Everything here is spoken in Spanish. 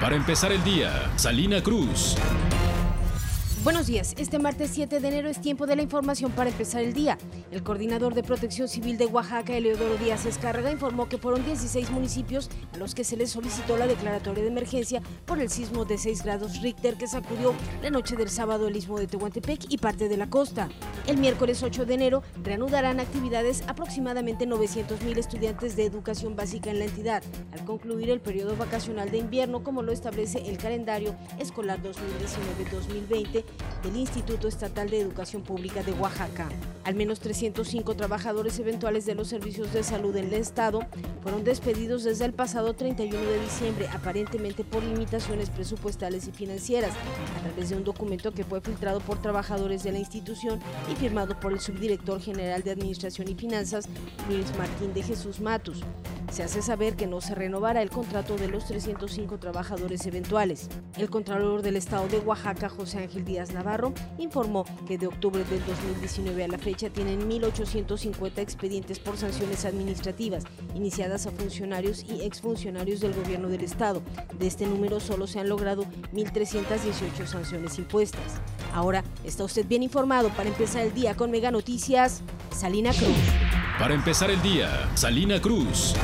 Para empezar el día, Salina Cruz. Buenos días. Este martes 7 de enero es tiempo de la información para empezar el día. El coordinador de Protección Civil de Oaxaca, Eleodoro Díaz Escárraga, informó que fueron 16 municipios a los que se les solicitó la declaratoria de emergencia por el sismo de 6 grados Richter que sacudió la noche del sábado el istmo de Tehuantepec y parte de la costa. El miércoles 8 de enero reanudarán actividades aproximadamente 900 mil estudiantes de educación básica en la entidad, al concluir el periodo vacacional de invierno como lo establece el calendario escolar 2019-2020 del Instituto Estatal de Educación Pública de Oaxaca. Al menos 305 trabajadores eventuales de los servicios de salud en el estado fueron despedidos desde el pasado 31 de diciembre, aparentemente por limitaciones presupuestales y financieras, a través de un documento que fue filtrado por trabajadores de la institución y firmado por el subdirector general de Administración y Finanzas, Luis Martín de Jesús Matus se hace saber que no se renovará el contrato de los 305 trabajadores eventuales. El Contralor del Estado de Oaxaca, José Ángel Díaz Navarro, informó que de octubre del 2019 a la fecha tienen 1.850 expedientes por sanciones administrativas iniciadas a funcionarios y exfuncionarios del gobierno del Estado. De este número solo se han logrado 1.318 sanciones impuestas. Ahora está usted bien informado para empezar el día con Mega Noticias, Salina Cruz. Para empezar el día, Salina Cruz.